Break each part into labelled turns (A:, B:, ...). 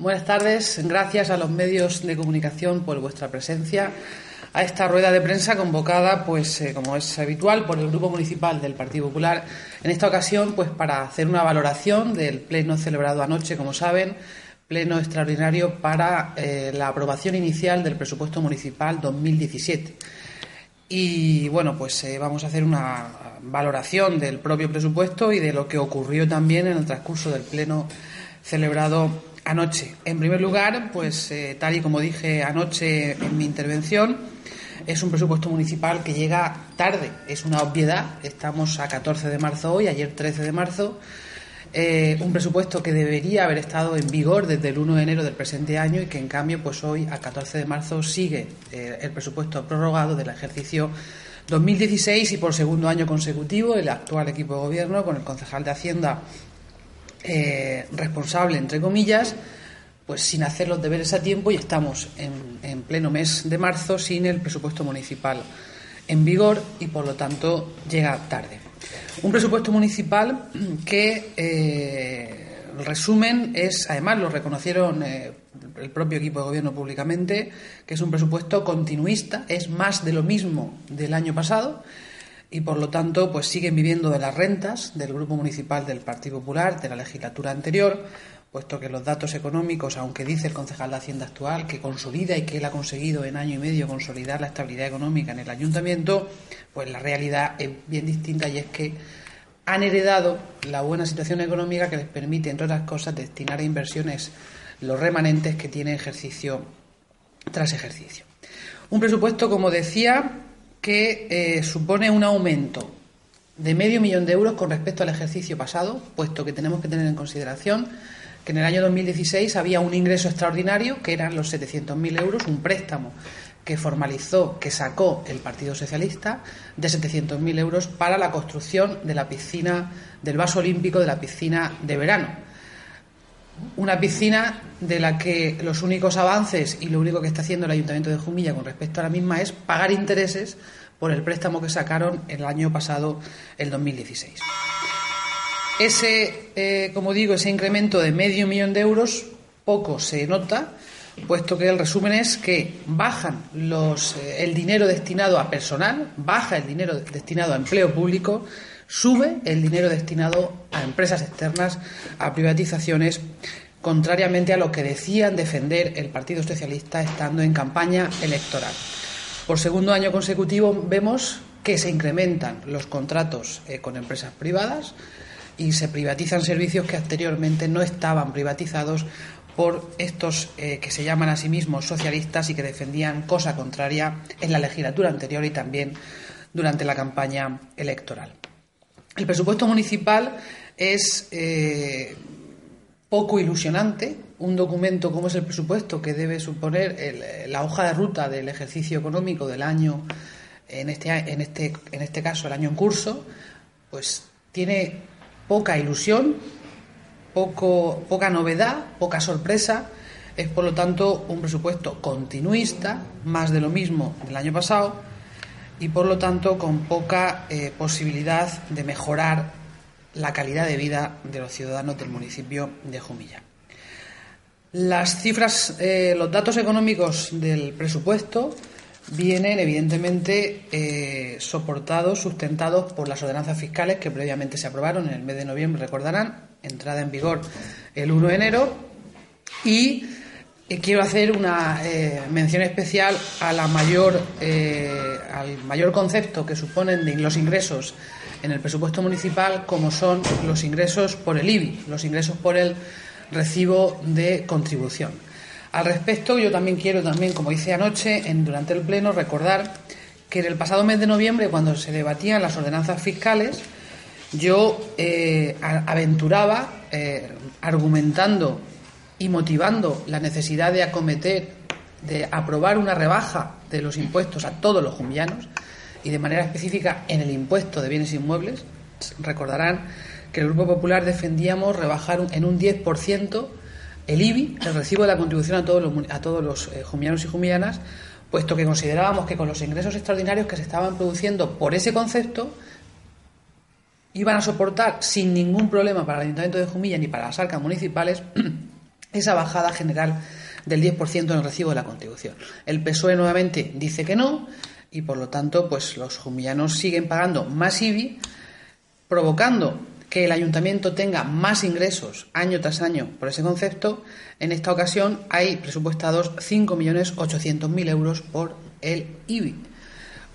A: Buenas tardes. Gracias a los medios de comunicación por vuestra presencia a esta rueda de prensa convocada, pues eh, como es habitual, por el Grupo Municipal del Partido Popular. En esta ocasión, pues para hacer una valoración del pleno celebrado anoche, como saben, pleno extraordinario para eh, la aprobación inicial del presupuesto municipal 2017. Y bueno, pues eh, vamos a hacer una valoración del propio presupuesto y de lo que ocurrió también en el transcurso del pleno celebrado anoche. En primer lugar, pues tal y como dije anoche en mi intervención, es un presupuesto municipal que llega tarde, es una obviedad. Estamos a 14 de marzo hoy, ayer 13 de marzo. Eh, un presupuesto que debería haber estado en vigor desde el 1 de enero del presente año y que en cambio pues hoy a 14 de marzo sigue eh, el presupuesto prorrogado del ejercicio 2016 y por segundo año consecutivo el actual equipo de gobierno con el concejal de Hacienda eh, responsable entre comillas pues sin hacer los deberes a tiempo y estamos en, pleno mes de marzo sin el presupuesto municipal en vigor y por lo tanto llega tarde. Un presupuesto municipal que eh, el resumen es, además lo reconocieron eh, el propio equipo de gobierno públicamente, que es un presupuesto continuista, es más de lo mismo del año pasado y por lo tanto pues siguen viviendo de las rentas del grupo municipal del Partido Popular de la legislatura anterior puesto que los datos económicos, aunque dice el concejal de Hacienda actual que consolida y que él ha conseguido en año y medio consolidar la estabilidad económica en el ayuntamiento, pues la realidad es bien distinta y es que han heredado la buena situación económica que les permite, entre otras cosas, destinar a inversiones los remanentes que tiene ejercicio tras ejercicio. Un presupuesto, como decía, que eh, supone un aumento de medio millón de euros con respecto al ejercicio pasado, puesto que tenemos que tener en consideración que en el año 2016 había un ingreso extraordinario, que eran los 700.000 euros, un préstamo que formalizó, que sacó el Partido Socialista de 700.000 euros para la construcción de la piscina, del vaso olímpico de la piscina de verano. Una piscina de la que los únicos avances y lo único que está haciendo el Ayuntamiento de Jumilla con respecto a la misma es pagar intereses por el préstamo que sacaron el año pasado, el 2016. Ese, eh, como digo, ese incremento de medio millón de euros poco se nota, puesto que el resumen es que bajan los, eh, el dinero destinado a personal, baja el dinero destinado a empleo público, sube el dinero destinado a empresas externas, a privatizaciones, contrariamente a lo que decían defender el Partido Socialista estando en campaña electoral. Por segundo año consecutivo vemos que se incrementan los contratos eh, con empresas privadas, y se privatizan servicios que anteriormente no estaban privatizados por estos eh, que se llaman a sí mismos socialistas y que defendían cosa contraria en la legislatura anterior y también durante la campaña electoral. El presupuesto municipal es eh, poco ilusionante. Un documento como es el presupuesto, que debe suponer la hoja de ruta del ejercicio económico del año, en este, en este, en este caso el año en curso, pues tiene poca ilusión, poco, poca novedad, poca sorpresa. Es, por lo tanto, un presupuesto continuista, más de lo mismo del año pasado, y, por lo tanto, con poca eh, posibilidad de mejorar la calidad de vida de los ciudadanos del municipio de Jumilla. Las cifras, eh, los datos económicos del presupuesto vienen evidentemente eh, soportados, sustentados por las ordenanzas fiscales que previamente se aprobaron en el mes de noviembre, recordarán, entrada en vigor el 1 de enero. Y quiero hacer una eh, mención especial a la mayor, al mayor concepto que suponen los ingresos en el presupuesto municipal, como son los ingresos por el IBI, los ingresos por el recibo de contribución. Al respecto, yo también quiero, también, como hice anoche durante el Pleno, recordar que en el pasado mes de noviembre, cuando se debatían las ordenanzas fiscales, yo eh, aventuraba, eh, argumentando y motivando la necesidad de acometer, de aprobar una rebaja de los impuestos a todos los jumillanos y de manera específica en el impuesto de bienes inmuebles. Recordarán que el Grupo Popular defendíamos rebajar en un 10% el IBI, el recibo de la contribución a todos los, a todos los eh, y jumillanas, puesto que considerábamos que con los ingresos extraordinarios que se estaban produciendo por ese concepto, iban a soportar sin ningún problema para el Ayuntamiento de Jumilla ni para las arcas municipales esa bajada general del 10% en el recibo de la contribución. El PSOE nuevamente dice que no y por lo tanto pues los jumillanos siguen pagando más IBI provocando que el ayuntamiento tenga más ingresos año tras año por ese concepto, en esta ocasión hay presupuestados 5.800.000 euros por el IBI.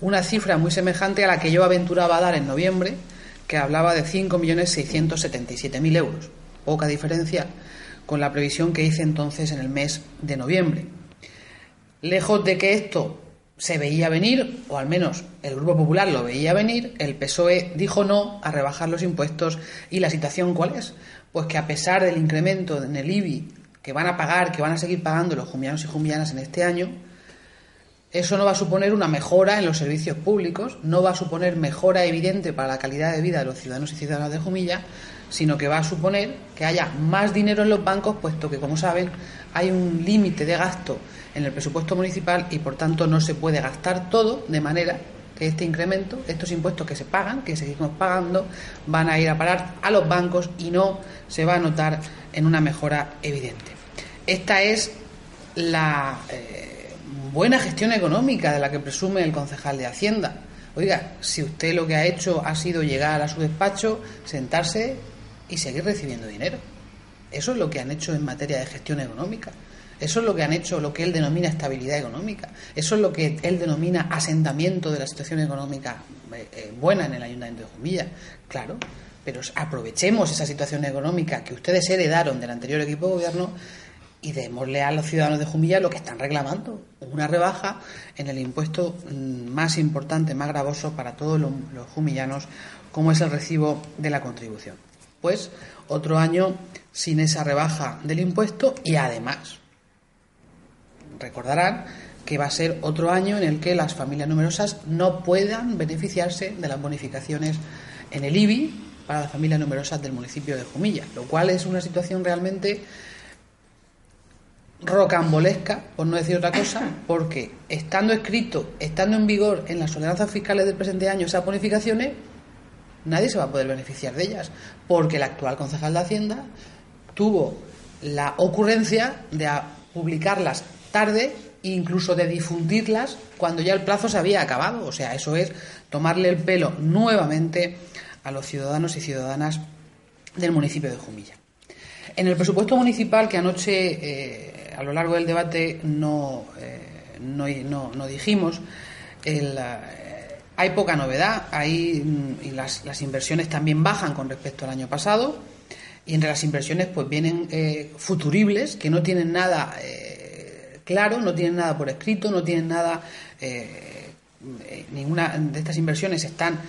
A: Una cifra muy semejante a la que yo aventuraba a dar en noviembre, que hablaba de 5.677.000 euros. Poca diferencia con la previsión que hice entonces en el mes de noviembre. Lejos de que esto se veía venir, o al menos el Grupo Popular lo veía venir, el PSOE dijo no a rebajar los impuestos y la situación cuál es? Pues que a pesar del incremento en el IBI que van a pagar, que van a seguir pagando los jumianos y jumianas en este año, eso no va a suponer una mejora en los servicios públicos, no va a suponer mejora evidente para la calidad de vida de los ciudadanos y ciudadanas de Jumilla, sino que va a suponer que haya más dinero en los bancos, puesto que, como saben, hay un límite de gasto en el presupuesto municipal y por tanto no se puede gastar todo de manera que este incremento, estos impuestos que se pagan, que seguimos pagando, van a ir a parar a los bancos y no se va a notar en una mejora evidente. Esta es la eh, buena gestión económica de la que presume el concejal de Hacienda. Oiga, si usted lo que ha hecho ha sido llegar a su despacho, sentarse y seguir recibiendo dinero. Eso es lo que han hecho en materia de gestión económica. Eso es lo que han hecho, lo que él denomina estabilidad económica. Eso es lo que él denomina asentamiento de la situación económica eh, eh, buena en el Ayuntamiento de Jumilla. Claro, pero aprovechemos esa situación económica que ustedes heredaron del anterior equipo de gobierno y démosle a los ciudadanos de Jumilla lo que están reclamando, una rebaja en el impuesto mm, más importante, más gravoso para todos los, los jumillanos, como es el recibo de la contribución. Pues otro año sin esa rebaja del impuesto y además recordarán que va a ser otro año en el que las familias numerosas no puedan beneficiarse de las bonificaciones en el IBI para las familias numerosas del municipio de Jumilla, lo cual es una situación realmente rocambolesca, por no decir otra cosa, porque estando escrito, estando en vigor en las ordenanzas fiscales del presente año esas bonificaciones, nadie se va a poder beneficiar de ellas, porque el actual concejal de Hacienda tuvo la ocurrencia de publicarlas tarde e incluso de difundirlas cuando ya el plazo se había acabado. O sea, eso es tomarle el pelo nuevamente a los ciudadanos y ciudadanas del municipio de Jumilla. En el presupuesto municipal que anoche, eh, a lo largo del debate, no, eh, no, dijimos, eh, hay poca novedad, hay, y las, inversiones también bajan con respecto al año pasado, y entre las inversiones pues vienen futuribles que no tienen nada claro, no tienen nada por escrito, no tienen nada, eh, ninguna de estas inversiones están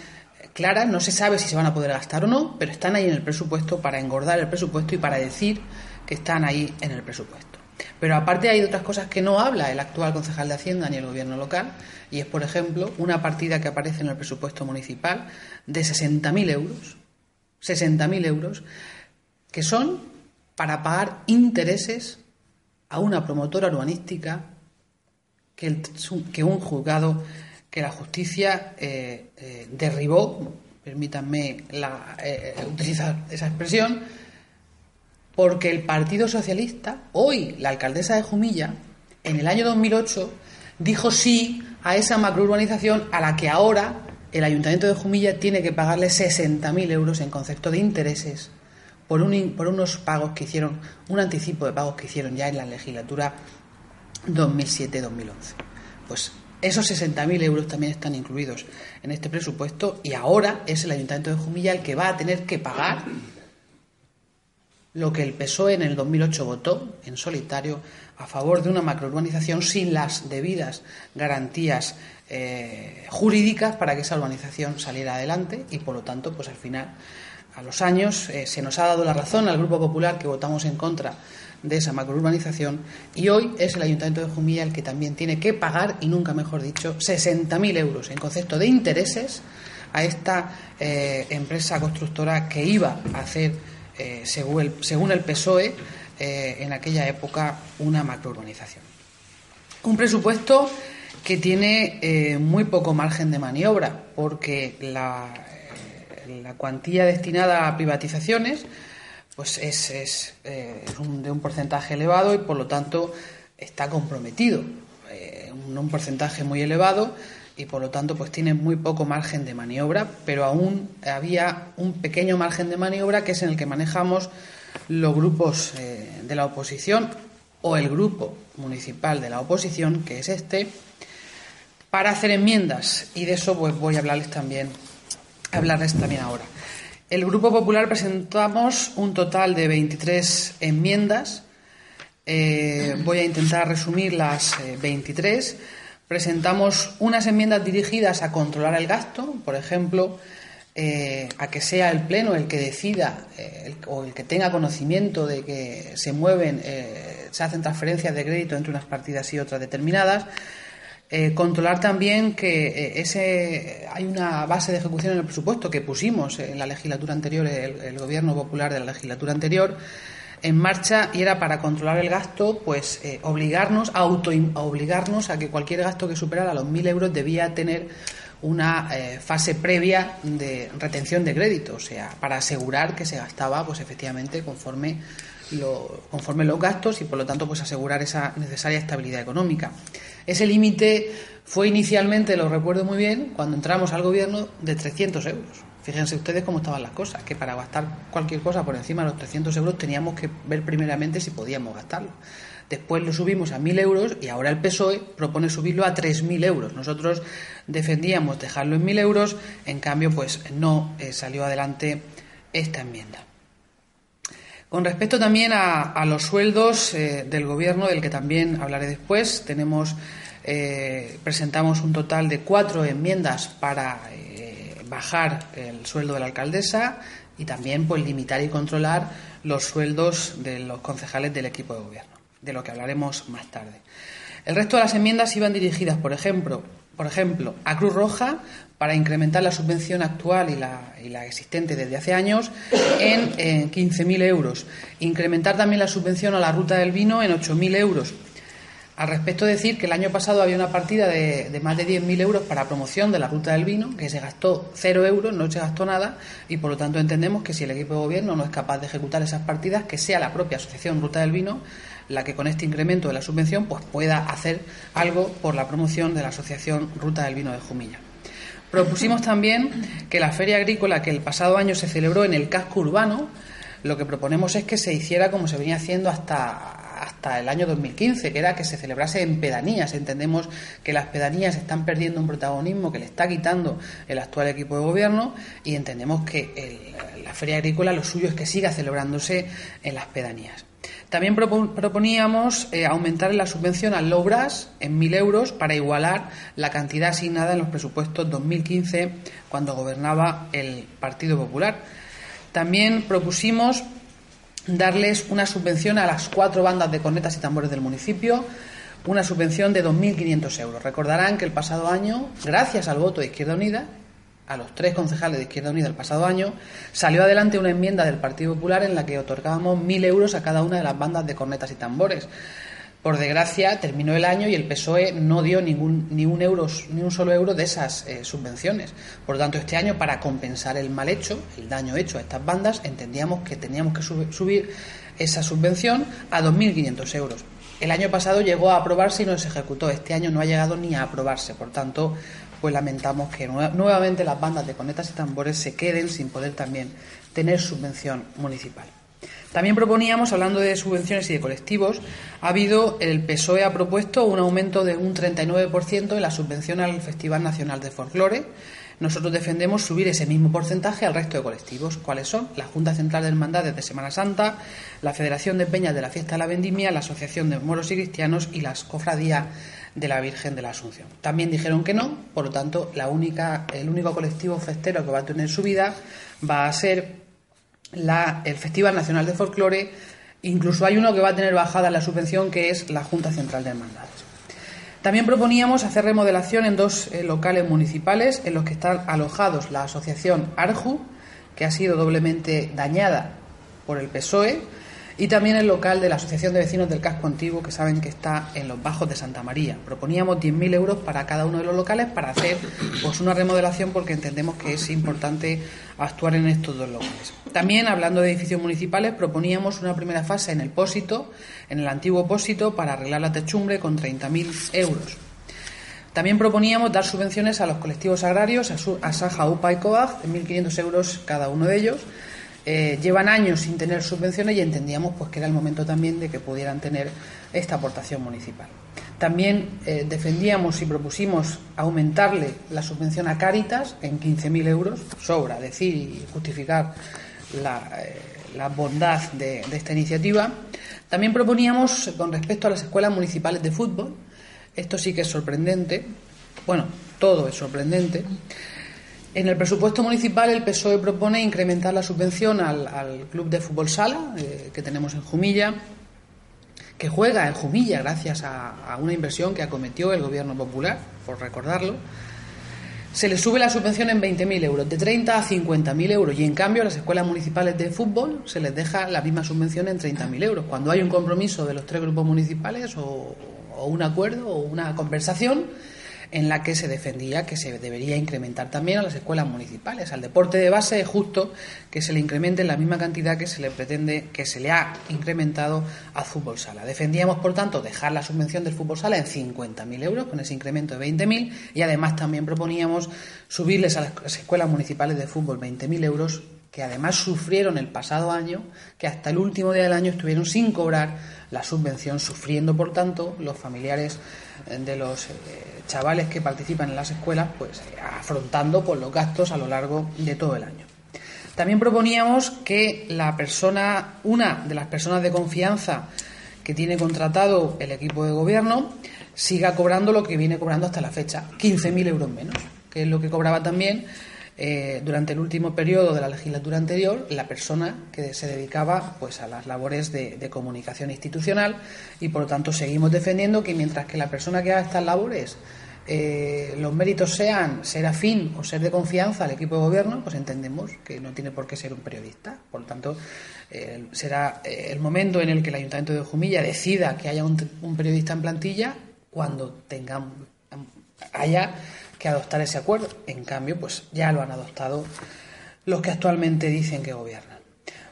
A: claras, no se sabe si se van a poder gastar o no, pero están ahí en el presupuesto para engordar el presupuesto y para decir que están ahí en el presupuesto. Pero aparte hay otras cosas que no habla el actual concejal de Hacienda ni el gobierno local, y es, por ejemplo, una partida que aparece en el presupuesto municipal de 60.000 euros, 60.000 euros, que son para pagar intereses a una promotora urbanística que, un juzgado, que la justicia eh, eh, derribó, permítanme eh, utilizar esa expresión, porque el Partido Socialista, hoy la alcaldesa de Jumilla, en el año 2008, dijo sí a esa macrourbanización a la que ahora el Ayuntamiento de Jumilla tiene que pagarle 60.000 euros en concepto de intereses por, un, por unos pagos que hicieron, un anticipo de pagos que hicieron ya en la legislatura 2007-2011. Pues esos 60.000 euros también están incluidos en este presupuesto y ahora es el Ayuntamiento de Jumilla el que va a tener que pagar lo que el PSOE en el 2008 votó en solitario a favor de una macrourbanización sin las debidas garantías eh, jurídicas para que esa urbanización saliera adelante y por lo tanto pues al final a los años eh, se nos ha dado la razón al Grupo Popular que votamos en contra de esa macrourbanización y hoy es el Ayuntamiento de Jumilla el que también tiene que pagar, y nunca mejor dicho, 60.000 euros en concepto de intereses a esta eh, empresa constructora que iba a hacer, eh, según, el, según, el, PSOE, en aquella época una macrourbanización. Un presupuesto que tiene muy poco margen de maniobra, porque la, la cuantía destinada a privatizaciones pues es, es, eh, de un porcentaje elevado y por lo tanto está comprometido, eh, un, un, porcentaje muy elevado y por lo tanto pues tiene muy poco margen de maniobra, pero aún había un pequeño margen de maniobra que es en el que manejamos los grupos eh, de la oposición o el grupo municipal de la oposición, que es este, para hacer enmiendas y de eso pues voy a hablarles también, hablarles también ahora. El Grupo Popular presentamos un total de 23 enmiendas. Eh, voy a intentar resumir las 23. Eh, Presentamos unas enmiendas dirigidas a controlar el gasto, por ejemplo, eh, a que sea el Pleno el que decida o el que tenga conocimiento de que se mueven, se hacen transferencias de crédito entre unas partidas y otras determinadas. Eh, controlar también que eh, ese hay una base de ejecución en el presupuesto que pusimos en la legislatura anterior, el, gobierno popular de la legislatura anterior, en marcha y era para controlar el gasto, pues eh, obligarnos, auto obligarnos a que cualquier gasto que superara los 1.000 euros debía tener una fase previa de retención de crédito, o sea, para asegurar que se gastaba, pues efectivamente, conforme lo, conforme los gastos y por lo tanto pues asegurar esa necesaria estabilidad económica. Ese límite fue inicialmente, lo recuerdo muy bien, cuando entramos al gobierno de 300 euros. Fíjense ustedes cómo estaban las cosas, que para gastar cualquier cosa por encima de los 300 euros teníamos que ver primeramente si podíamos gastarlo. Después lo subimos a 1.000 euros y ahora el PSOE propone subirlo a 3.000 euros. Nosotros defendíamos dejarlo en 1.000 euros, en cambio pues no eh, salió adelante esta enmienda. Con respecto también a, los sueldos eh, del Gobierno, del que también hablaré después, tenemos eh, presentamos un total de cuatro enmiendas para bajar el sueldo de la alcaldesa y también pues limitar y controlar los sueldos de los concejales del equipo de gobierno, de lo que hablaremos más tarde. El resto de las enmiendas iban dirigidas, por ejemplo, por ejemplo, a Cruz Roja para incrementar la subvención actual y la, y la existente desde hace años en, 15.000 euros. Incrementar también la subvención a la ruta del vino en 8.000 euros. Al respecto, decir que el año pasado había una partida de, más de 10.000 euros para promoción de la ruta del vino, que se gastó cero euros, no se gastó nada, y por lo tanto entendemos que si el equipo de gobierno no es capaz de ejecutar esas partidas, que sea la propia asociación Ruta del Vino la que con este incremento de la subvención pues pueda hacer algo por la promoción de la asociación Ruta del Vino de Jumilla. Propusimos también que la feria agrícola que el pasado año se celebró en el casco urbano, lo que proponemos es que se hiciera como se venía haciendo hasta, hasta el año 2015, que era que se celebrase en pedanías. Entendemos que las pedanías están perdiendo un protagonismo que le está quitando el actual equipo de gobierno y entendemos que la feria agrícola lo suyo es que siga celebrándose en las pedanías. También proponíamos eh, aumentar la subvención al Lobras en 1.000 euros para igualar la cantidad asignada en los presupuestos 2015 cuando gobernaba el Partido Popular. También propusimos darles una subvención a las cuatro bandas de cornetas y tambores del municipio, una subvención de 2.500 euros. Recordarán que el pasado año, gracias al voto de Izquierda Unida, a los tres concejales de Izquierda Unida el pasado año, salió adelante una enmienda del Partido Popular en la que otorgábamos mil euros a cada una de las bandas de cornetas y tambores. Por desgracia, terminó el año y el PSOE no dio ningún, ni, un euro, ni un solo euro de esas eh, subvenciones. Por lo tanto, este año, para compensar el mal hecho, el daño hecho a estas bandas, entendíamos que teníamos que subir esa subvención a 2.500 euros. El año pasado llegó a aprobarse y no se ejecutó. Este año no ha llegado ni a aprobarse. Por tanto, pues lamentamos que nuevamente las bandas de conetas y tambores se queden sin poder también tener subvención municipal. También proponíamos, hablando de subvenciones y de colectivos, ha habido, el PSOE ha propuesto un aumento de un 39% en la subvención al Festival Nacional de Folclore. Nosotros defendemos subir ese mismo porcentaje al resto de colectivos. ¿Cuáles son? La Junta Central de Hermandades de Semana Santa, la Federación de Peñas de la Fiesta de la Vendimia, la Asociación de Moros y Cristianos y las Cofradías de la Virgen de la Asunción. También dijeron que no, por lo tanto, la única, el único colectivo festero que va a tener su vida va a ser la, el Festival Nacional de Folclore. Incluso hay uno que va a tener bajada la subvención, que es la Junta Central de Hermandades. También proponíamos hacer remodelación en dos eh, locales municipales en los que están alojados la asociación ARJU, que ha sido doblemente dañada por el PSOE, y también el local de la Asociación de Vecinos del Casco Antiguo, que saben que está en los Bajos de Santa María. Proponíamos 10.000 euros para cada uno de los locales para hacer pues una remodelación porque entendemos que es importante actuar en estos dos locales. También, hablando de edificios municipales, proponíamos una primera fase en el Pósito, en el antiguo Pósito, para arreglar la techumbre con 30.000 euros. También proponíamos dar subvenciones a los colectivos agrarios, a, Saja, UPA y COAG, de 1.500 euros cada uno de ellos. Eh, llevan años sin tener subvenciones y entendíamos pues, que era el momento también de que pudieran tener esta aportación municipal. También eh, defendíamos y propusimos aumentarle la subvención a Cáritas en 15.000 euros, sobra decir y justificar la, eh, bondad de, de esta iniciativa. También proponíamos, con respecto a las escuelas municipales de fútbol, esto sí que es sorprendente, bueno, todo es sorprendente, en el presupuesto municipal el PSOE propone incrementar la subvención al, club de fútbol sala eh, que tenemos en Jumilla, que juega en Jumilla gracias a, a, una inversión que acometió el gobierno popular, por recordarlo. Se le sube la subvención en 20.000 euros, de 30 a 50.000 euros, y en cambio a las escuelas municipales de fútbol se les deja la misma subvención en 30.000 euros. Cuando hay un compromiso de los tres grupos municipales o, o un acuerdo o una conversación en la que se defendía que se debería incrementar también a las escuelas municipales. Al deporte de base es justo que se le incremente en la misma cantidad que se le pretende, que se le ha incrementado al fútbol sala. Defendíamos, por tanto, dejar la subvención del fútbol sala en 50.000 euros con ese incremento de 20.000 y además también proponíamos subirles a las escuelas municipales de fútbol 20.000 euros que además sufrieron el pasado año, que hasta el último día del año estuvieron sin cobrar la subvención, sufriendo por tanto los familiares de los eh, chavales que participan en las escuelas, pues afrontando por los gastos a lo largo de todo el año. También proponíamos que la persona, una de las personas de confianza que tiene contratado el equipo de gobierno, siga cobrando lo que viene cobrando hasta la fecha, 15.000 euros menos, que es lo que cobraba también eh, durante el último periodo de la legislatura anterior la persona que se dedicaba pues a las labores de, comunicación institucional y por lo tanto seguimos defendiendo que mientras que la persona que haga estas labores eh, los méritos sean ser afín o ser de confianza al equipo de gobierno, pues entendemos que no tiene por qué ser un periodista. Por lo tanto, eh, será el momento en el que el Ayuntamiento de Jumilla decida que haya un, un periodista en plantilla cuando tengamos haya que adoptar ese acuerdo. En cambio, pues ya lo han adoptado los que actualmente dicen que gobiernan.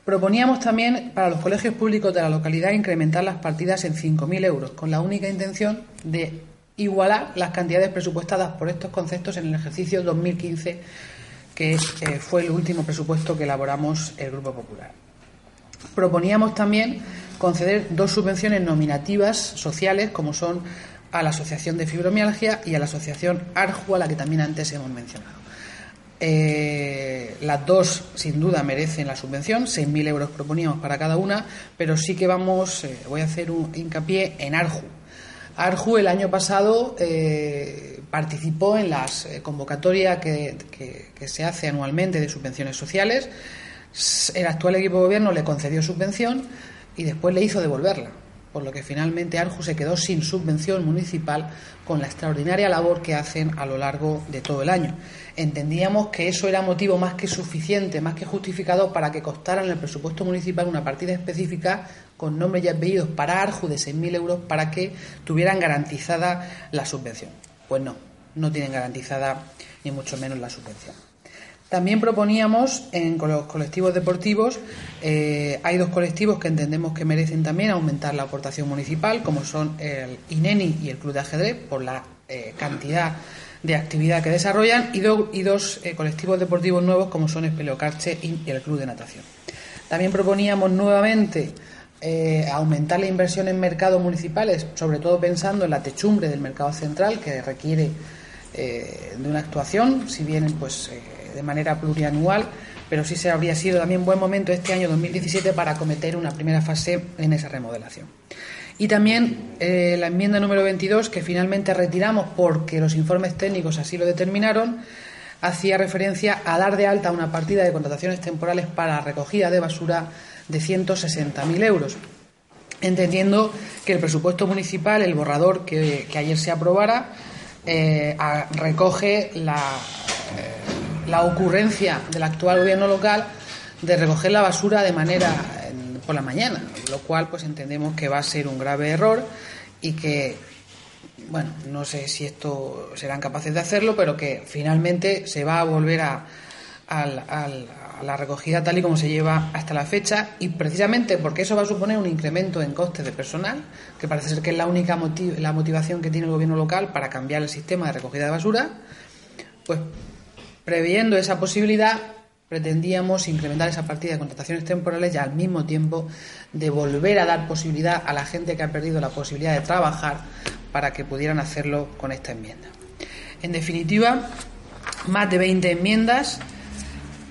A: Proponíamos también para los colegios públicos de la localidad incrementar las partidas en 5.000 euros, con la única intención de igualar las cantidades presupuestadas por estos conceptos en el ejercicio 2015, que eh, fue el último presupuesto que elaboramos el Grupo Popular. Proponíamos también conceder dos subvenciones nominativas sociales, como son a la Asociación de Fibromialgia y a la Asociación ARJU, a la que también antes hemos mencionado. Eh, las dos, sin duda, merecen la subvención, 6.000 euros proponíamos para cada una, pero sí que vamos, eh, voy a hacer un hincapié en ARJU. ARJU el año pasado eh, participó en las convocatorias que, que se hace anualmente de subvenciones sociales. El actual equipo de gobierno le concedió subvención y después le hizo devolverla por lo que finalmente Arju se quedó sin subvención municipal con la extraordinaria labor que hacen a lo largo de todo el año. Entendíamos que eso era motivo más que suficiente, más que justificado para que costara en el presupuesto municipal una partida específica con nombres y apellidos para Arju de 6.000 euros para que tuvieran garantizada la subvención. Pues no, no tienen garantizada ni mucho menos la subvención. También proponíamos en los colectivos deportivos, eh, hay dos colectivos que entendemos que merecen también aumentar la aportación municipal, como son el INENI y el Club de Ajedrez, por la eh, cantidad de actividad que desarrollan, y, y dos eh, colectivos deportivos nuevos, como son el Peleocarche y el Club de Natación. También proponíamos nuevamente aumentar la inversión en mercados municipales, sobre todo pensando en la techumbre del mercado central, que requiere de una actuación, si bien pues de manera plurianual, pero sí se habría sido también buen momento este año 2017 para acometer una primera fase en esa remodelación. Y también eh, la enmienda número 22, que finalmente retiramos porque los informes técnicos así lo determinaron, hacía referencia a dar de alta una partida de contrataciones temporales para la recogida de basura de 160.000 euros, entendiendo que el presupuesto municipal, el borrador que, ayer se aprobara, eh, recoge la, eh, la ocurrencia del actual gobierno local de recoger la basura de manera por la mañana, lo cual pues entendemos que va a ser un grave error y que bueno, no sé si esto serán capaces de hacerlo, pero que finalmente se va a volver a, la recogida tal y como se lleva hasta la fecha y precisamente porque eso va a suponer un incremento en costes de personal, que parece ser que es la única la motivación que tiene el gobierno local para cambiar el sistema de recogida de basura, pues previendo esa posibilidad pretendíamos incrementar esa partida de contrataciones temporales y al mismo tiempo de volver a dar posibilidad a la gente que ha perdido la posibilidad de trabajar para que pudieran hacerlo con esta enmienda. En definitiva, más de 20 enmiendas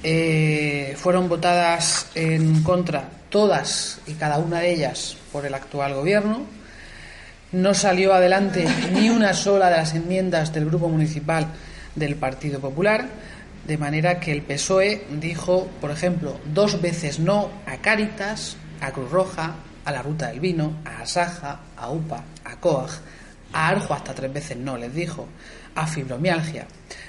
A: eh, fueron votadas en contra, todas y cada una de ellas, por el actual gobierno. No salió adelante ni una sola de las enmiendas del Grupo Municipal del Partido Popular de manera que el PSOE dijo, por ejemplo, dos veces no a Cáritas, a Cruz Roja, a la Ruta del Vino, a Asaja, a UPA, a COAG, a Arjo hasta tres veces no, les dijo, a fibromialgia.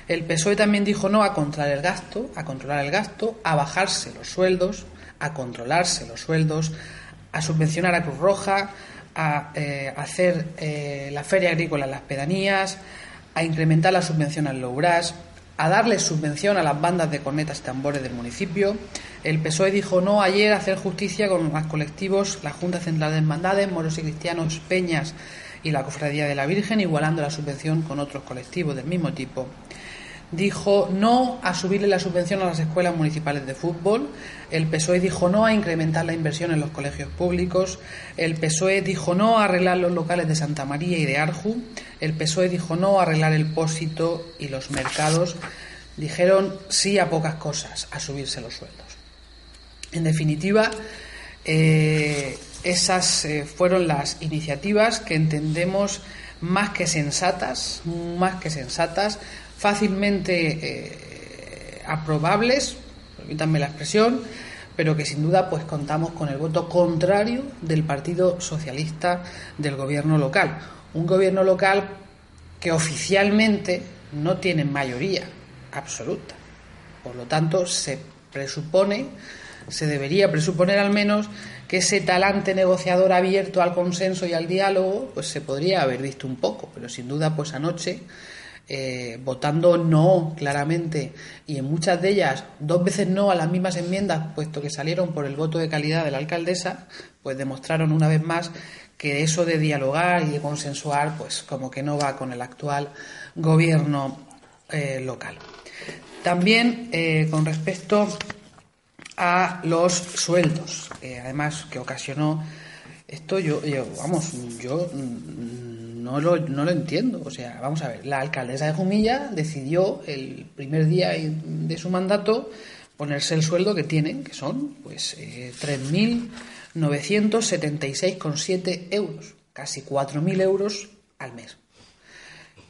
A: El PSOE también dijo no a controlar el gasto, a controlar el gasto, a bajarse los sueldos, a controlarse los sueldos, a subvencionar a Cruz Roja, a eh, hacer eh, la feria agrícola en las pedanías, a incrementar la subvención al Loubras, a darle subvención a las bandas de cornetas y tambores del municipio. El PSOE dijo no ayer a hacer justicia con los colectivos, la Junta Central de Hermandades, Moros y Cristianos, Peñas y la Cofradía de la Virgen, igualando la subvención con otros colectivos del mismo tipo dijo no a subirle la subvención a las escuelas municipales de fútbol, el PSOE dijo no a incrementar la inversión en los colegios públicos, el PSOE dijo no a arreglar los locales de Santa María y de Arju, el PSOE dijo no a arreglar el pósito y los mercados, dijeron sí a pocas cosas, a subirse los sueldos. En definitiva, eh, esas eh, fueron las iniciativas que entendemos más que sensatas, más que sensatas, fácilmente eh, aprobables, permítanme la expresión, pero que sin duda pues contamos con el voto contrario del Partido Socialista del gobierno local. Un gobierno local que oficialmente no tiene mayoría absoluta. Por lo tanto, se presupone, se debería presuponer al menos que ese talante negociador abierto al consenso y al diálogo, pues se podría haber visto un poco, pero sin duda, pues anoche eh, votando no claramente y en muchas de ellas dos veces no a las mismas enmiendas, puesto que salieron por el voto de calidad de la alcaldesa, pues demostraron una vez más que eso de dialogar y de consensuar, pues como que no va con el actual gobierno eh, local. También eh, con respecto a los sueldos, además que ocasionó esto, yo, yo vamos, yo no lo, no lo entiendo. O sea, vamos a ver, la alcaldesa de Jumilla decidió el primer día de su mandato ponerse el sueldo que tienen, que son pues eh, 3.976,7 euros, casi 4.000 euros al mes.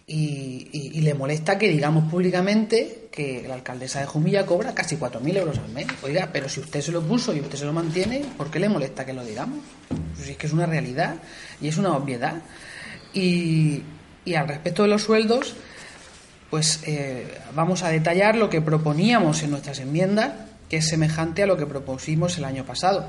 A: Y, y, le molesta que digamos públicamente que la alcaldesa de Jumilla cobra casi 4.000 euros al mes. Oiga, pero si usted se lo puso y usted se lo mantiene, ¿por qué le molesta que lo digamos? Pues es que es una realidad y es una obviedad. Y, al respecto de los sueldos, pues eh, vamos a detallar lo que proponíamos en nuestras enmiendas, que es semejante a lo que propusimos el año pasado.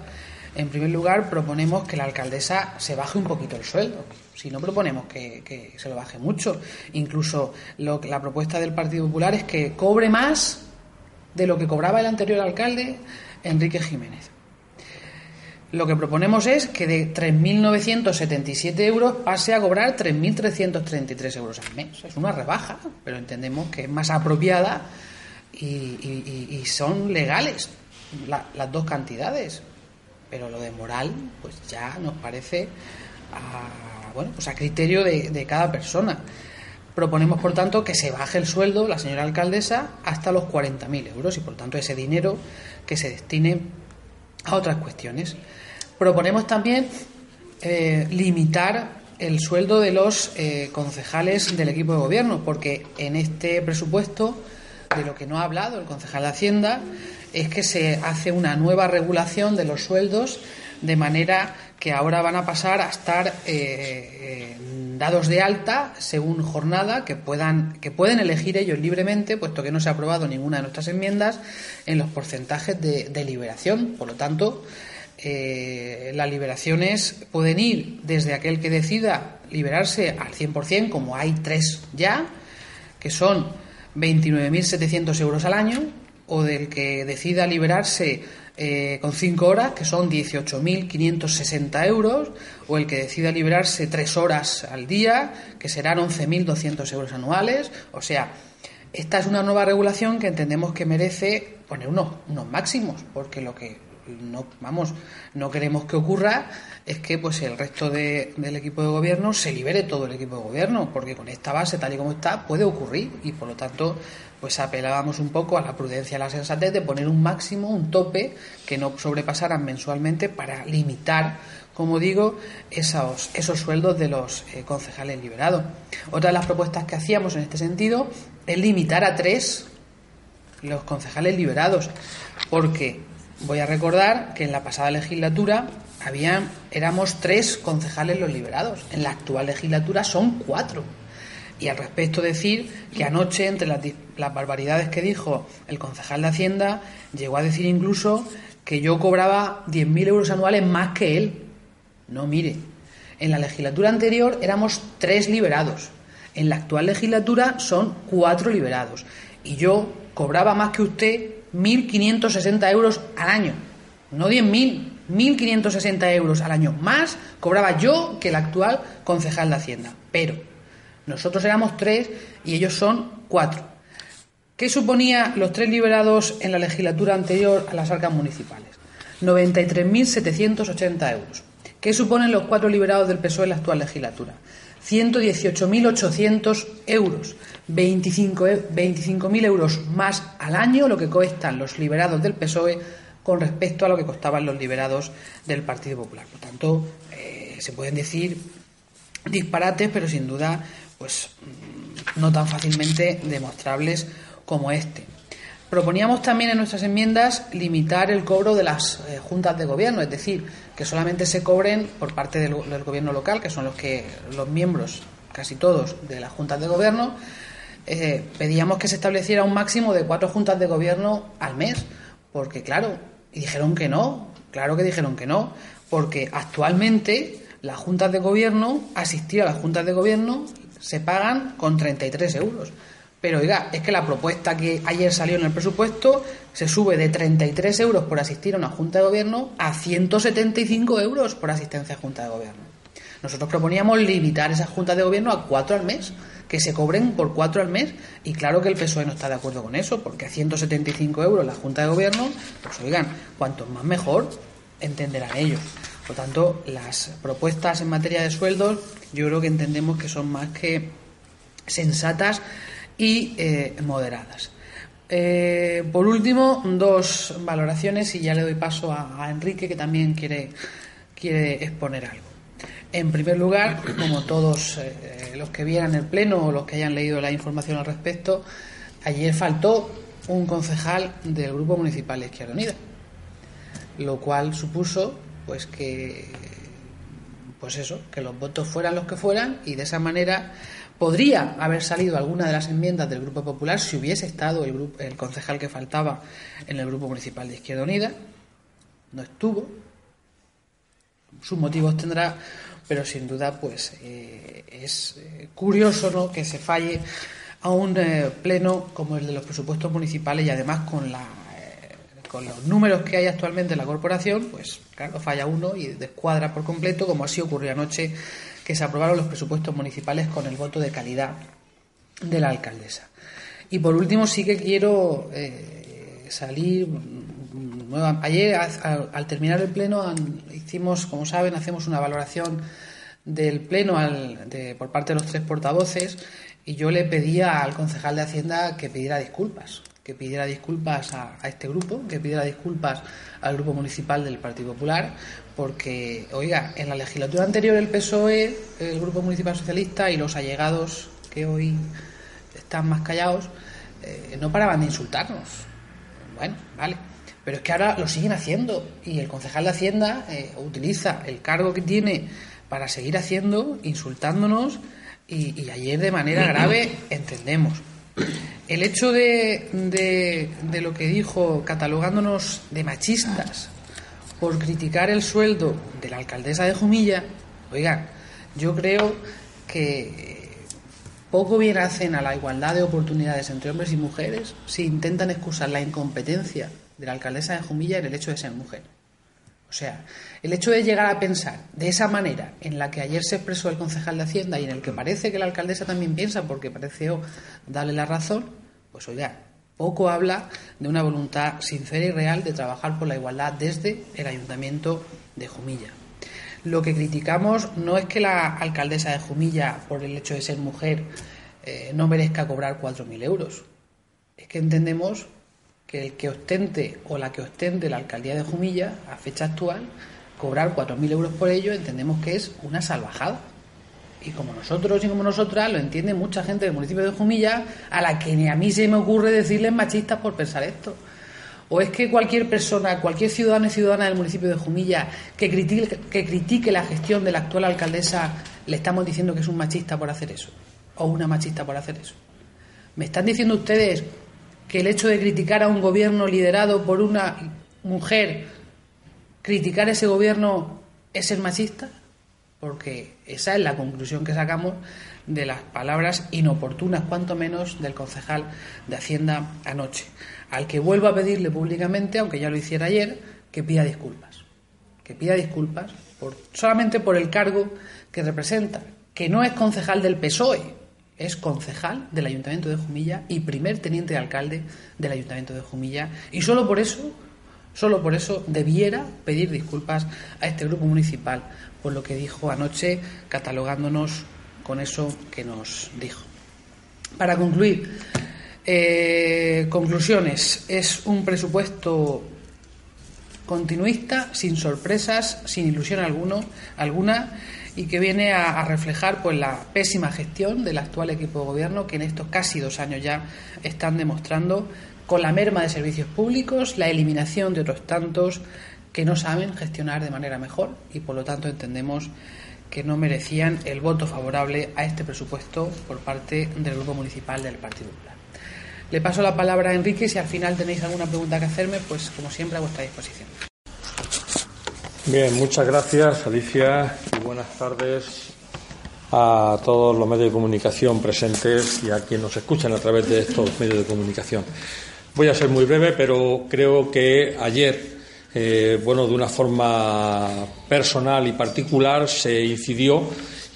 A: En primer lugar, proponemos que la alcaldesa se baje un poquito el sueldo. Si no proponemos que, se lo baje mucho. Incluso lo, la propuesta del Partido Popular es que cobre más de lo que cobraba el anterior alcalde, Enrique Jiménez. Lo que proponemos es que de 3.977 euros pase a cobrar 3.333 euros al mes. Es una rebaja, pero entendemos que es más apropiada y, son legales las dos cantidades. Pero lo de moral, pues ya nos parece a, bueno, pues a criterio de, de cada persona. Proponemos, por tanto, que se baje el sueldo, la señora alcaldesa, hasta los 40.000 euros y, por tanto, ese dinero que se destine a otras cuestiones. Proponemos también eh, limitar el sueldo de los eh, concejales del equipo de gobierno, porque en este presupuesto, de lo que no ha hablado el concejal de Hacienda, es que se hace una nueva regulación de los sueldos de manera que ahora van a pasar a estar eh, dados de alta según jornada que puedan que pueden elegir ellos libremente puesto que no se ha aprobado ninguna de nuestras enmiendas en los porcentajes de, de liberación. Por lo tanto eh, las liberaciones pueden ir desde aquel que decida liberarse al 100%, como hay tres ya, que son 29.700 euros al año, o del que decida liberarse eh, con cinco horas, que son 18.560 euros, o el que decida liberarse tres horas al día, que serán 11.200 euros anuales. O sea, esta es una nueva regulación que entendemos que merece poner unos, unos máximos, porque lo que no vamos no queremos que ocurra es que pues el resto del equipo de gobierno se libere todo el equipo de gobierno porque con esta base tal y como está puede ocurrir y por lo tanto pues apelábamos un poco a la prudencia a la sensatez de poner un máximo un tope que no sobrepasaran mensualmente para limitar como digo esos esos sueldos de los eh, concejales liberados. Otra de las propuestas que hacíamos en este sentido es limitar a tres los concejales liberados porque Voy a recordar que en la pasada legislatura habían, éramos tres concejales los liberados. En la actual legislatura son cuatro. Y al respecto decir que anoche, entre las, las barbaridades que dijo el concejal de Hacienda, llegó a decir incluso que yo cobraba 10.000 euros anuales más que él. No, mire, en la legislatura anterior éramos tres liberados. En la actual legislatura son cuatro liberados. Y yo cobraba más que usted 1.560 euros al año. No 10.000, 1.560 euros al año. Más cobraba yo que el actual concejal de Hacienda. Pero nosotros éramos tres y ellos son cuatro. ¿Qué suponía los tres liberados en la legislatura anterior a las arcas municipales? 93.780 euros. ¿Qué suponen los cuatro liberados del PSOE en la actual legislatura? 118.800 euros. 25.000 euros más al año lo que cuestan los liberados del PSOE con respecto a lo que costaban los liberados del Partido Popular. Por tanto, eh, se pueden decir disparates, pero sin duda, pues mm, no tan fácilmente demostrables como este. Proponíamos también en nuestras enmiendas limitar el cobro de las eh, juntas de gobierno, es decir, que solamente se cobren por parte del, gobierno local, que son los que los miembros, casi todos, de las juntas de gobierno, eh, pedíamos que se estableciera un máximo de cuatro juntas de gobierno al mes, porque claro, y dijeron que no, claro que dijeron que no, porque actualmente las juntas de gobierno, asistir a las juntas de gobierno, se pagan con 33 euros. Pero oiga, es que la propuesta que ayer salió en el presupuesto se sube de 33 euros por asistir a una junta de gobierno a 175 euros por asistencia a junta de gobierno. Nosotros proponíamos limitar esas juntas de gobierno a cuatro al mes que se cobren por cuatro al mes. Y claro que el PSOE no está de acuerdo con eso, porque a 175 euros la Junta de Gobierno, pues oigan, cuanto más mejor, entenderán ellos. Por tanto, las propuestas en materia de sueldos, yo creo que entendemos que son más que sensatas y eh, moderadas. Eh, por último, dos valoraciones y ya le doy paso a, Enrique, que también quiere, quiere exponer algo. En primer lugar, como todos eh, los que vieran el pleno o los que hayan leído la información al respecto, ayer faltó un concejal del Grupo Municipal de Izquierda Unida, lo cual supuso pues que pues eso, que los votos fueran los que fueran y de esa manera podría haber salido alguna de las enmiendas del Grupo Popular si hubiese estado el, grupo, el concejal que faltaba en el Grupo Municipal de Izquierda Unida. No estuvo. Sus motivos tendrá pero sin duda pues eh, es eh, curioso ¿no? que se falle a un eh, pleno como el de los presupuestos municipales y además con la con los números que hay actualmente en la corporación, pues claro, falla uno y descuadra por completo, como así ocurrió anoche que se aprobaron los presupuestos municipales con el voto de calidad de la alcaldesa. Y por último sí que quiero salir Ayer, al, terminar el pleno, hicimos, como saben, hacemos una valoración del pleno por parte de los tres portavoces y yo le pedía al concejal de Hacienda que pidiera disculpas, que pidiera disculpas a, este grupo, que pidiera disculpas al grupo municipal del Partido Popular, porque, oiga, en la legislatura anterior el PSOE, el grupo municipal socialista y los allegados que hoy están más callados, eh, no paraban de insultarnos. Bueno, vale pero es que ahora lo siguen haciendo y el concejal de Hacienda eh, utiliza el cargo que tiene para seguir haciendo, insultándonos y, ayer de manera grave entendemos. El hecho de, de, lo que dijo, catalogándonos de machistas por criticar el sueldo de la alcaldesa de Jumilla, oigan, yo creo que poco bien hacen a la igualdad de oportunidades entre hombres y mujeres si intentan excusar la incompetencia de la alcaldesa de Jumilla en el hecho de ser mujer. O sea, el hecho de llegar a pensar de esa manera en la que ayer se expresó el concejal de Hacienda y en el que parece que la alcaldesa también piensa porque pareció darle la razón, pues oiga, poco habla de una voluntad sincera y real de trabajar por la igualdad desde el ayuntamiento de Jumilla. Lo que criticamos no es que la alcaldesa de Jumilla, por el hecho de ser mujer, eh, no merezca cobrar 4.000 euros. Es que entendemos que el que ostente o la que ostente la alcaldía de Jumilla, a fecha actual, cobrar 4.000 euros por ello, entendemos que es una salvajada. Y como nosotros y como nosotras lo entiende mucha gente del municipio de Jumilla, a la que ni a mí se me ocurre decirles machistas por pensar esto. ¿O es que cualquier persona, cualquier ciudadano y ciudadana del municipio de Jumilla que critique, que critique la gestión de la actual alcaldesa, le estamos diciendo que es un machista por hacer eso? ¿O una machista por hacer eso? ¿Me están diciendo ustedes que el hecho de criticar a un gobierno liderado por una mujer, criticar ese gobierno es ser machista? Porque esa es la conclusión que sacamos de las palabras inoportunas, cuanto menos, del concejal de Hacienda anoche, al que vuelvo a pedirle públicamente, aunque ya lo hiciera ayer, que pida disculpas. Que pida disculpas por, solamente por el cargo que representa, que no es concejal del PSOE, es concejal del Ayuntamiento de Jumilla y primer teniente de alcalde del Ayuntamiento de Jumilla y solo por eso, solo por eso debiera pedir disculpas a este grupo municipal por lo que dijo anoche catalogándonos con eso que nos dijo. Para concluir, eh, conclusiones. Es un presupuesto continuista, sin sorpresas, sin ilusión alguno, alguna y que viene a, reflejar pues la pésima gestión del actual equipo de gobierno que en estos casi dos años ya están demostrando con la merma de servicios públicos, la eliminación de otros tantos que no saben gestionar de manera mejor y por lo tanto entendemos que no merecían el voto favorable a este presupuesto por parte del Grupo Municipal del Partido Popular. Le paso la palabra a Enrique si al final tenéis alguna pregunta que hacerme, pues como siempre a vuestra disposición.
B: Bien, muchas gracias, Alicia, y buenas tardes a todos los medios de comunicación presentes y a quienes nos escuchan a través de estos medios de comunicación. Voy a ser muy breve, pero creo que ayer, eh, bueno, de una forma personal y particular, se incidió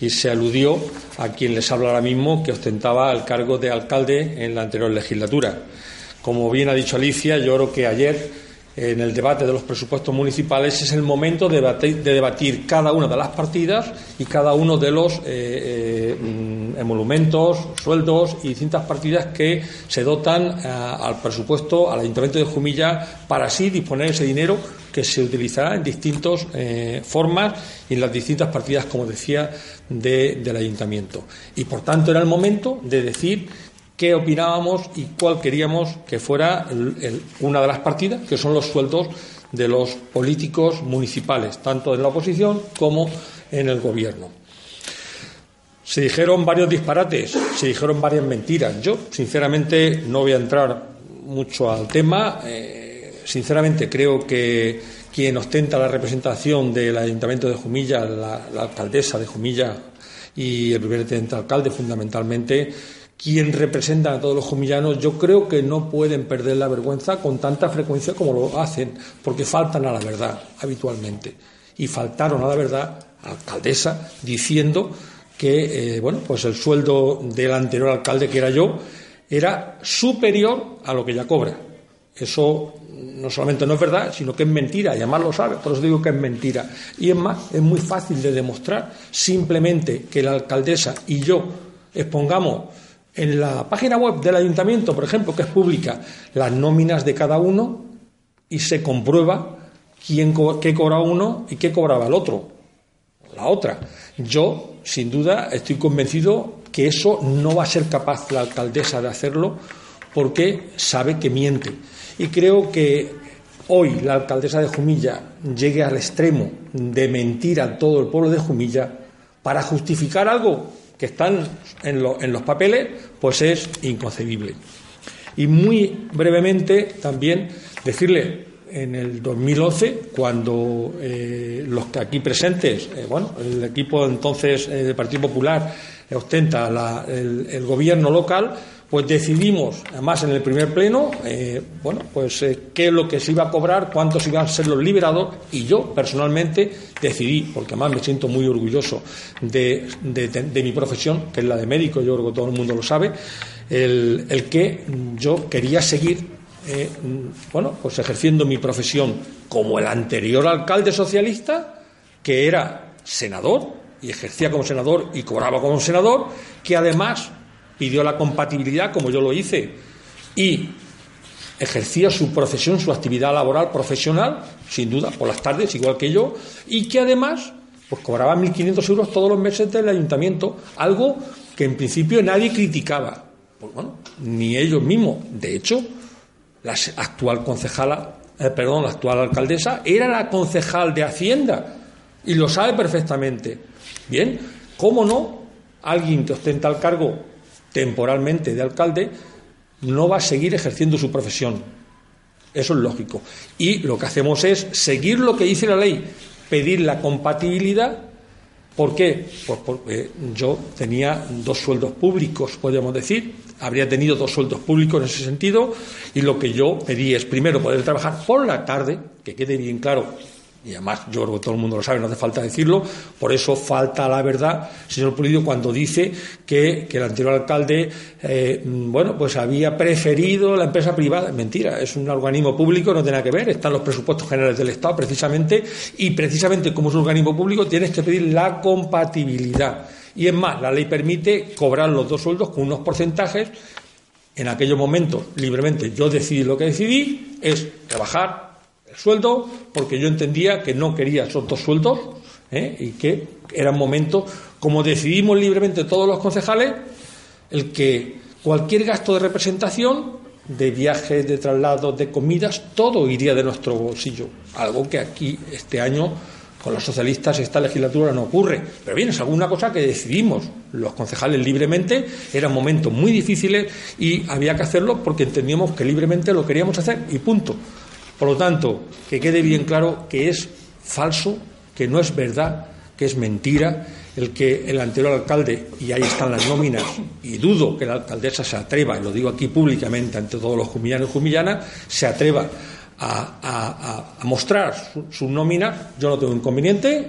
B: y se aludió a quien les habla ahora mismo, que ostentaba el cargo de alcalde en la anterior legislatura. Como bien ha dicho Alicia, yo creo que ayer en el debate de los presupuestos municipales es el momento de debatir, cada una de las partidas y cada uno de los eh, eh, mm, emolumentos, sueldos y distintas partidas que se dotan eh, al presupuesto, al Ayuntamiento de Jumilla, para así disponer ese dinero que se utilizará en distintas formas y en las distintas partidas, como decía, del Ayuntamiento. Y por tanto era el momento de decir qué opinábamos y cuál queríamos que fuera una de las partidas, que son los sueldos de los políticos municipales, tanto en la oposición como en el gobierno. Se dijeron varios disparates, se dijeron varias mentiras. Yo, sinceramente, no voy a entrar mucho al tema. Eh, sinceramente, creo que quien ostenta la representación del Ayuntamiento de Jumilla, la, la alcaldesa de Jumilla y el primer teniente alcalde, fundamentalmente, quien representan a todos los jumillanos, yo creo que no pueden perder la vergüenza con tanta frecuencia como lo hacen, porque faltan a la verdad habitualmente. Y faltaron a la verdad a alcaldesa diciendo que eh, bueno, pues el sueldo del anterior alcalde, que era yo, era superior a lo que ella cobra. Eso no solamente no es verdad, sino que es mentira, y además lo sabe, por eso digo que es mentira. Y es más, es muy fácil de demostrar simplemente que la alcaldesa y yo expongamos en la página web del ayuntamiento, por ejemplo, que es pública, las nóminas de cada uno y se comprueba quién qué cobraba uno y qué cobraba el otro, la otra. Yo, sin duda, estoy convencido que eso no va a ser capaz la alcaldesa de hacerlo porque sabe que miente. Y creo que hoy la alcaldesa de Jumilla llegue al extremo de mentir a todo el pueblo de Jumilla para justificar algo que están en, los papeles, pues es inconcebible. Y muy brevemente también decirle, en el 2011, cuando eh, los aquí presentes, eh, bueno, el equipo entonces eh, del Partido Popular ostenta el, gobierno local, pues decidimos, además en el primer pleno, bueno, pues qué es lo que se iba a cobrar, cuántos iban a ser los liberados, y yo personalmente decidí, porque además me siento muy orgulloso de, mi profesión, que es la de médico, yo creo que todo el mundo lo sabe, el que yo quería seguir eh, bueno, pues ejerciendo mi profesión como el anterior alcalde socialista, que era senador y ejercía como senador y cobraba como senador, que además pidió la compatibilidad, como yo lo hice, y ejercía su profesión, su actividad laboral profesional, sin duda, por las tardes, igual que yo, y que además pues cobraba 1.500 euros todos los meses del ayuntamiento, algo que en principio nadie criticaba, pues bueno, ni ellos mismos. De hecho, la actual concejala, eh, perdón, la actual alcaldesa, era la concejal de Hacienda y lo sabe perfectamente. Bien, ¿cómo no? Alguien que ostenta el cargo temporalmente de alcalde no va a seguir ejerciendo su profesión. Eso es lógico. Y lo que hacemos es seguir lo que dice la ley, pedir la compatibilidad ¿Por qué? Pues porque yo tenía dos sueldos públicos, podríamos decir, habría tenido dos sueldos públicos en ese sentido, y lo que yo pedí es primero poder trabajar por la tarde, que quede bien claro y además yo creo que todo el mundo lo sabe, no hace falta decirlo, por eso falta la verdad, señor Pulido, cuando dice que, el anterior alcalde, eh, bueno, pues había preferido la empresa privada. Mentira, es un organismo público, no tiene nada que ver, están los presupuestos generales del Estado precisamente, y precisamente como es un organismo público tienes que pedir la compatibilidad. Y es más, la ley permite cobrar los dos sueldos con unos porcentajes. En aquellos momentos, libremente, yo decidí lo que decidí, es trabajar el sueldo, porque yo entendía que no quería esos dos sueldos ¿eh? y que era un momento, como decidimos libremente todos los concejales, el que cualquier gasto de representación, de viajes, de traslados, de comidas, todo iría de nuestro bolsillo. Algo que aquí este año con los socialistas esta legislatura no ocurre. Pero bien, es alguna cosa que decidimos los concejales libremente, eran momentos muy difíciles y había que hacerlo porque entendíamos que libremente lo queríamos hacer y punto. Por lo tanto, que quede bien claro que es falso, que no es verdad, que es mentira el que el anterior alcalde, y ahí están las nóminas, y dudo que la alcaldesa se atreva, y lo digo aquí públicamente ante todos los jumillanos y jumillanas, se atreva a, mostrar su, nómina, yo no tengo inconveniente.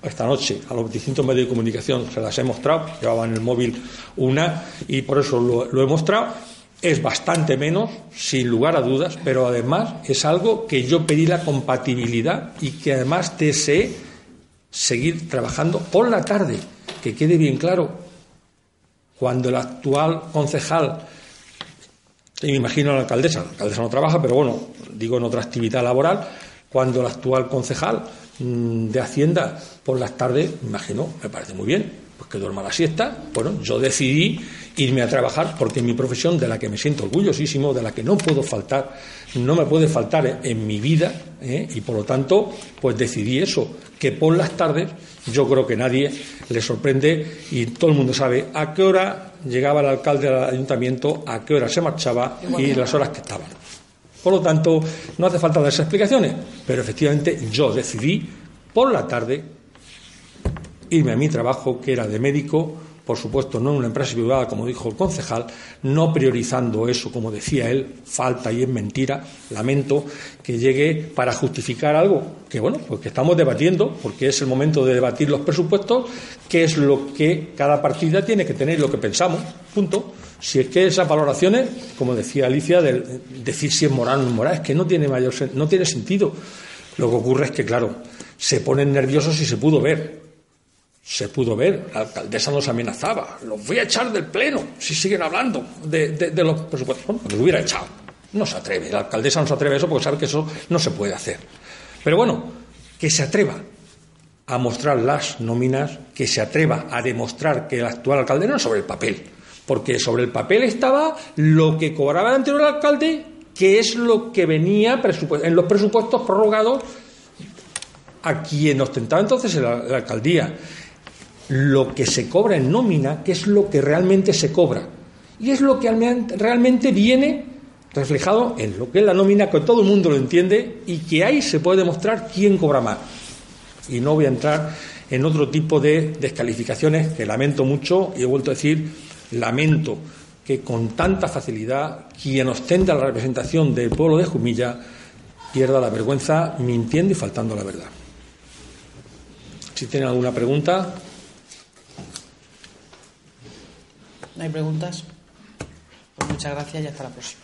B: Esta noche a los distintos medios de comunicación se las he mostrado, llevaba en el móvil una y por eso lo he mostrado es bastante menos, sin lugar a dudas, pero además es algo que yo pedí la compatibilidad y que además deseé seguir trabajando por la tarde, que quede bien claro. Cuando el actual concejal, y me imagino a la alcaldesa, la alcaldesa no trabaja, pero bueno, digo en otra actividad laboral, cuando el actual concejal mm, de Hacienda por las tardes, me imagino, me parece muy bien, pues que duerma la siesta. Bueno, yo decidí irme a trabajar porque mi profesión, de la que me siento orgullosísimo, de la que no puedo faltar, no me puede faltar en mi vida, ¿eh? y por lo tanto, pues decidí eso, que por las tardes yo creo que nadie le sorprende y todo el mundo sabe a qué hora llegaba el alcalde al ayuntamiento, a qué hora se marchaba y las horas que estaban. Por lo tanto, no hace falta dar esas explicaciones, pero efectivamente yo decidí por la tarde irme a mi trabajo, que era de médico, por supuesto, no en una empresa privada, como dijo el concejal, no priorizando eso, como decía él, falta y es mentira. Lamento que llegue para justificar algo que, bueno, pues que estamos debatiendo, porque es el momento de debatir los presupuestos, qué es lo que cada partida tiene que tener, lo que pensamos, punto. Si es que esas valoraciones, como decía Alicia, de decir si es moral o no moral, es que no tiene, mayor, no tiene sentido. Lo que ocurre es que, claro, se ponen nerviosos y se pudo ver se pudo ver, la alcaldesa nos amenazaba, los voy a echar del pleno si siguen hablando de, los presupuestos. Bueno, pues lo hubiera echado. No se atreve, la alcaldesa no se atreve a eso porque sabe que eso no se puede hacer. Pero bueno, que se atreva a mostrar las nóminas, que se atreva a demostrar que el actual alcalde no es sobre el papel, porque sobre el papel estaba lo que cobraba el anterior alcalde, que es lo que venía en los presupuestos prorrogados a quien ostentaba entonces la alcaldía lo que se cobra en nómina, que es lo que realmente se cobra. Y es lo que realmente viene reflejado en lo que es la nómina, que todo el mundo lo entiende y que ahí se puede demostrar quién cobra más. Y no voy a entrar en otro tipo de descalificaciones que lamento mucho y he vuelto a decir, lamento que con tanta facilidad quien ostenta la representación del pueblo de Jumilla pierda la vergüenza mintiendo y faltando la verdad. Si tienen alguna pregunta.
A: ¿No hay preguntas? Pues muchas gracias y hasta la próxima.